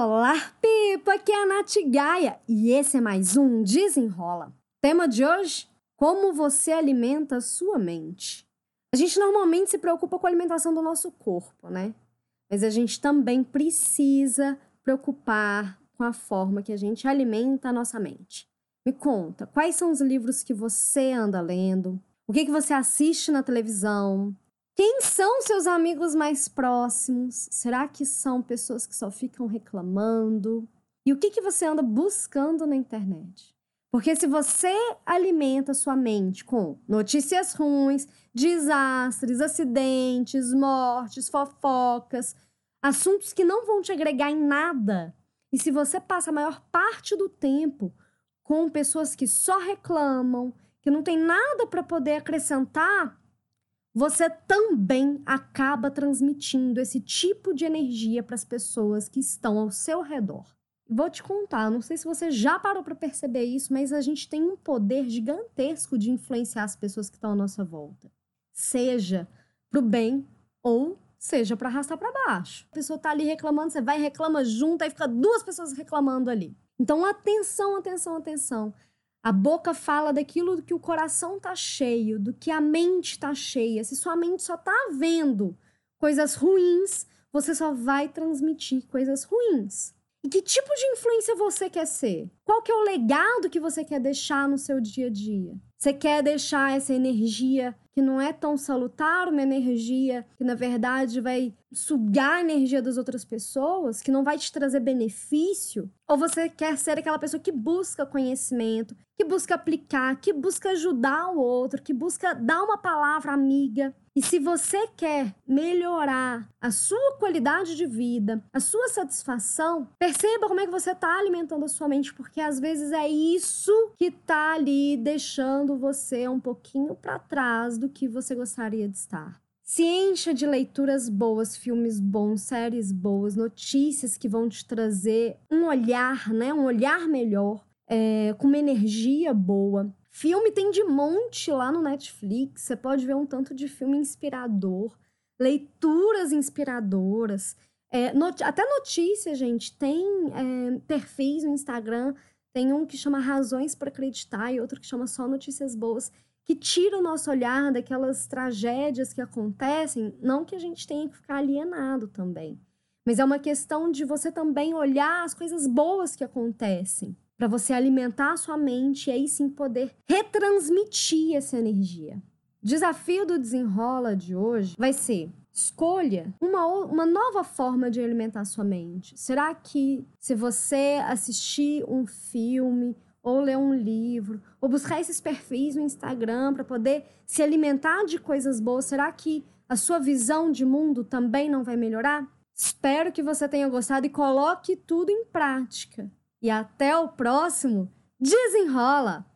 Olá, Pipa! Aqui é a Nath Gaia e esse é mais um Desenrola. Tema de hoje: Como você alimenta sua mente. A gente normalmente se preocupa com a alimentação do nosso corpo, né? Mas a gente também precisa preocupar com a forma que a gente alimenta a nossa mente. Me conta, quais são os livros que você anda lendo? O que, que você assiste na televisão? Quem são seus amigos mais próximos? Será que são pessoas que só ficam reclamando? E o que, que você anda buscando na internet? Porque se você alimenta sua mente com notícias ruins, desastres, acidentes, mortes, fofocas, assuntos que não vão te agregar em nada, e se você passa a maior parte do tempo com pessoas que só reclamam, que não tem nada para poder acrescentar, você também acaba transmitindo esse tipo de energia para as pessoas que estão ao seu redor. Vou te contar, não sei se você já parou para perceber isso, mas a gente tem um poder gigantesco de influenciar as pessoas que estão à nossa volta. Seja para o bem ou seja para arrastar para baixo. A pessoa tá ali reclamando, você vai reclama junto, aí fica duas pessoas reclamando ali. Então atenção, atenção, atenção. A boca fala daquilo que o coração tá cheio, do que a mente tá cheia. Se sua mente só tá vendo coisas ruins, você só vai transmitir coisas ruins. E que tipo de influência você quer ser? Qual que é o legado que você quer deixar no seu dia a dia? Você quer deixar essa energia que não é tão salutar, uma energia que na verdade vai sugar a energia das outras pessoas, que não vai te trazer benefício? Ou você quer ser aquela pessoa que busca conhecimento, que busca aplicar, que busca ajudar o outro, que busca dar uma palavra amiga? E se você quer melhorar a sua qualidade de vida, a sua satisfação, perceba como é que você está alimentando a sua mente, porque às vezes é isso que está ali deixando você um pouquinho para trás do que você gostaria de estar. Se encha de leituras boas, filmes bons, séries boas, notícias que vão te trazer um olhar, né? Um olhar melhor, é, com uma energia boa. Filme tem de monte lá no Netflix. Você pode ver um tanto de filme inspirador, leituras inspiradoras. É, not até notícias, gente. Tem é, perfis no Instagram. Tem um que chama Razões para Acreditar e outro que chama Só Notícias Boas, que tira o nosso olhar daquelas tragédias que acontecem. Não que a gente tenha que ficar alienado também, mas é uma questão de você também olhar as coisas boas que acontecem para você alimentar a sua mente e aí sim poder retransmitir essa energia. Desafio do desenrola de hoje vai ser escolha uma, uma nova forma de alimentar a sua mente. Será que se você assistir um filme ou ler um livro, ou buscar esses perfis no Instagram para poder se alimentar de coisas boas, será que a sua visão de mundo também não vai melhorar? Espero que você tenha gostado e coloque tudo em prática. E até o próximo Desenrola!